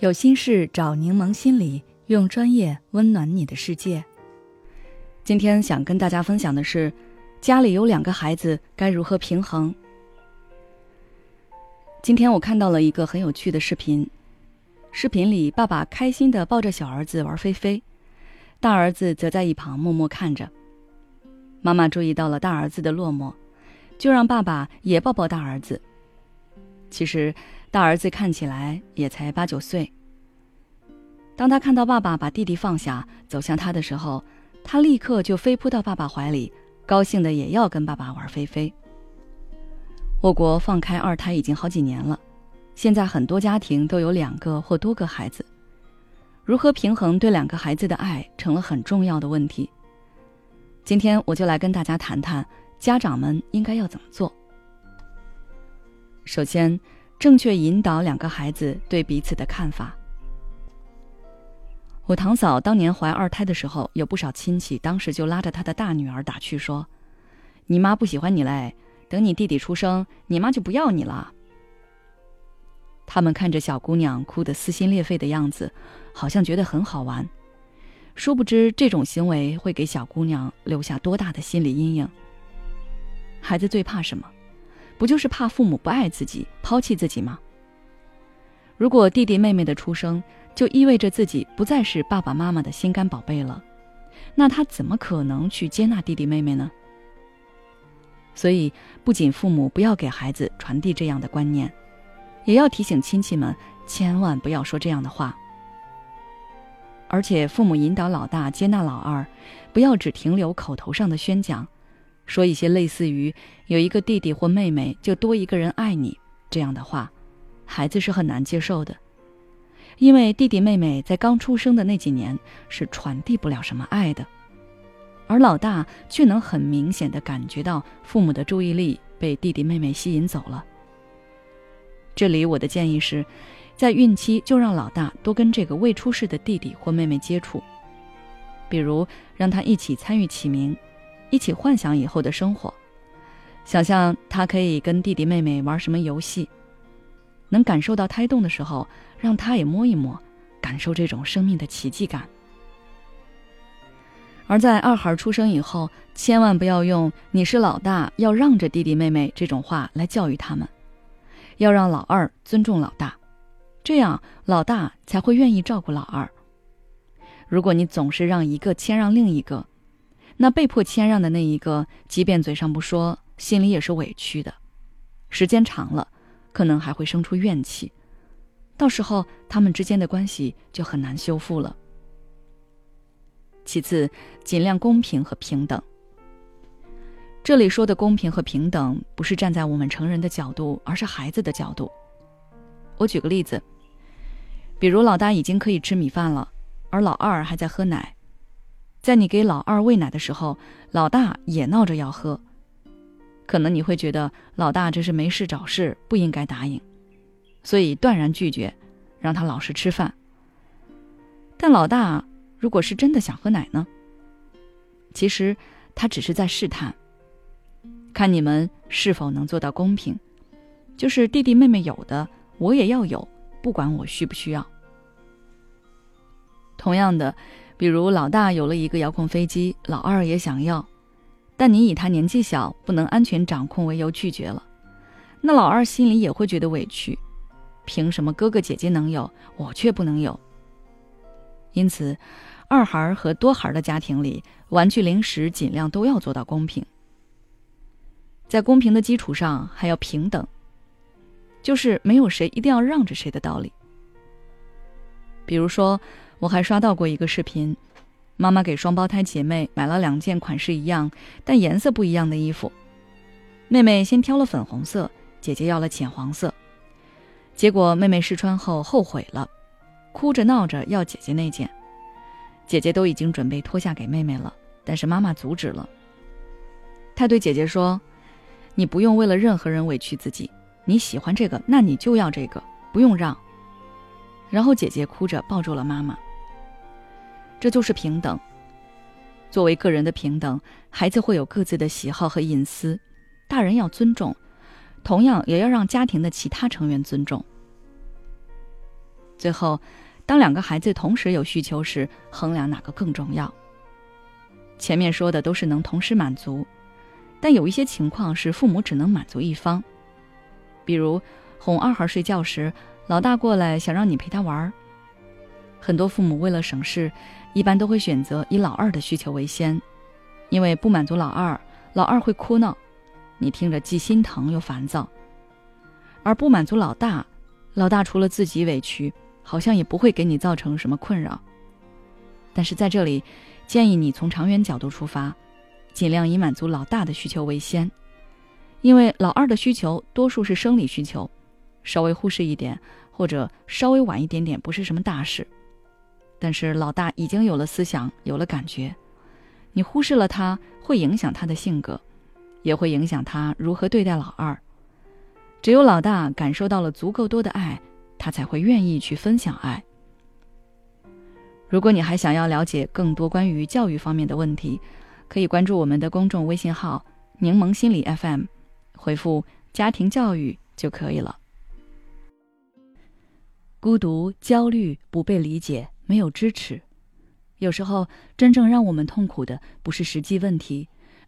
有心事找柠檬心理，用专业温暖你的世界。今天想跟大家分享的是，家里有两个孩子该如何平衡。今天我看到了一个很有趣的视频，视频里爸爸开心的抱着小儿子玩飞飞，大儿子则在一旁默默看着。妈妈注意到了大儿子的落寞，就让爸爸也抱抱大儿子。其实。大儿子看起来也才八九岁。当他看到爸爸把弟弟放下，走向他的时候，他立刻就飞扑到爸爸怀里，高兴的也要跟爸爸玩飞飞。我国放开二胎已经好几年了，现在很多家庭都有两个或多个孩子，如何平衡对两个孩子的爱成了很重要的问题。今天我就来跟大家谈谈，家长们应该要怎么做。首先。正确引导两个孩子对彼此的看法。我堂嫂当年怀二胎的时候，有不少亲戚当时就拉着她的大女儿打趣说：“你妈不喜欢你嘞，等你弟弟出生，你妈就不要你了。”他们看着小姑娘哭得撕心裂肺的样子，好像觉得很好玩，殊不知这种行为会给小姑娘留下多大的心理阴影。孩子最怕什么？不就是怕父母不爱自己、抛弃自己吗？如果弟弟妹妹的出生就意味着自己不再是爸爸妈妈的心肝宝贝了，那他怎么可能去接纳弟弟妹妹呢？所以，不仅父母不要给孩子传递这样的观念，也要提醒亲戚们千万不要说这样的话。而且，父母引导老大接纳老二，不要只停留口头上的宣讲。说一些类似于“有一个弟弟或妹妹，就多一个人爱你”这样的话，孩子是很难接受的，因为弟弟妹妹在刚出生的那几年是传递不了什么爱的，而老大却能很明显的感觉到父母的注意力被弟弟妹妹吸引走了。这里我的建议是，在孕期就让老大多跟这个未出世的弟弟或妹妹接触，比如让他一起参与起名。一起幻想以后的生活，想象他可以跟弟弟妹妹玩什么游戏，能感受到胎动的时候，让他也摸一摸，感受这种生命的奇迹感。而在二孩出生以后，千万不要用“你是老大，要让着弟弟妹妹”这种话来教育他们，要让老二尊重老大，这样老大才会愿意照顾老二。如果你总是让一个谦让另一个，那被迫谦让的那一个，即便嘴上不说，心里也是委屈的。时间长了，可能还会生出怨气，到时候他们之间的关系就很难修复了。其次，尽量公平和平等。这里说的公平和平等，不是站在我们成人的角度，而是孩子的角度。我举个例子，比如老大已经可以吃米饭了，而老二还在喝奶。在你给老二喂奶的时候，老大也闹着要喝，可能你会觉得老大这是没事找事，不应该答应，所以断然拒绝，让他老实吃饭。但老大如果是真的想喝奶呢？其实他只是在试探，看你们是否能做到公平，就是弟弟妹妹有的我也要有，不管我需不需要。同样的。比如老大有了一个遥控飞机，老二也想要，但你以他年纪小，不能安全掌控为由拒绝了，那老二心里也会觉得委屈，凭什么哥哥姐姐能有，我却不能有？因此，二孩和多孩的家庭里，玩具零食尽量都要做到公平，在公平的基础上还要平等，就是没有谁一定要让着谁的道理。比如说。我还刷到过一个视频，妈妈给双胞胎姐妹买了两件款式一样但颜色不一样的衣服，妹妹先挑了粉红色，姐姐要了浅黄色，结果妹妹试穿后后悔了，哭着闹着要姐姐那件，姐姐都已经准备脱下给妹妹了，但是妈妈阻止了，她对姐姐说：“你不用为了任何人委屈自己，你喜欢这个，那你就要这个，不用让。”然后姐姐哭着抱住了妈妈。这就是平等。作为个人的平等，孩子会有各自的喜好和隐私，大人要尊重，同样也要让家庭的其他成员尊重。最后，当两个孩子同时有需求时，衡量哪个更重要。前面说的都是能同时满足，但有一些情况是父母只能满足一方，比如哄二孩睡觉时，老大过来想让你陪他玩儿。很多父母为了省事，一般都会选择以老二的需求为先，因为不满足老二，老二会哭闹，你听着既心疼又烦躁；而不满足老大，老大除了自己委屈，好像也不会给你造成什么困扰。但是在这里，建议你从长远角度出发，尽量以满足老大的需求为先，因为老二的需求多数是生理需求，稍微忽视一点或者稍微晚一点点不是什么大事。但是老大已经有了思想，有了感觉，你忽视了他，会影响他的性格，也会影响他如何对待老二。只有老大感受到了足够多的爱，他才会愿意去分享爱。如果你还想要了解更多关于教育方面的问题，可以关注我们的公众微信号“柠檬心理 FM”，回复“家庭教育”就可以了。孤独、焦虑、不被理解。没有支持，有时候真正让我们痛苦的不是实际问题，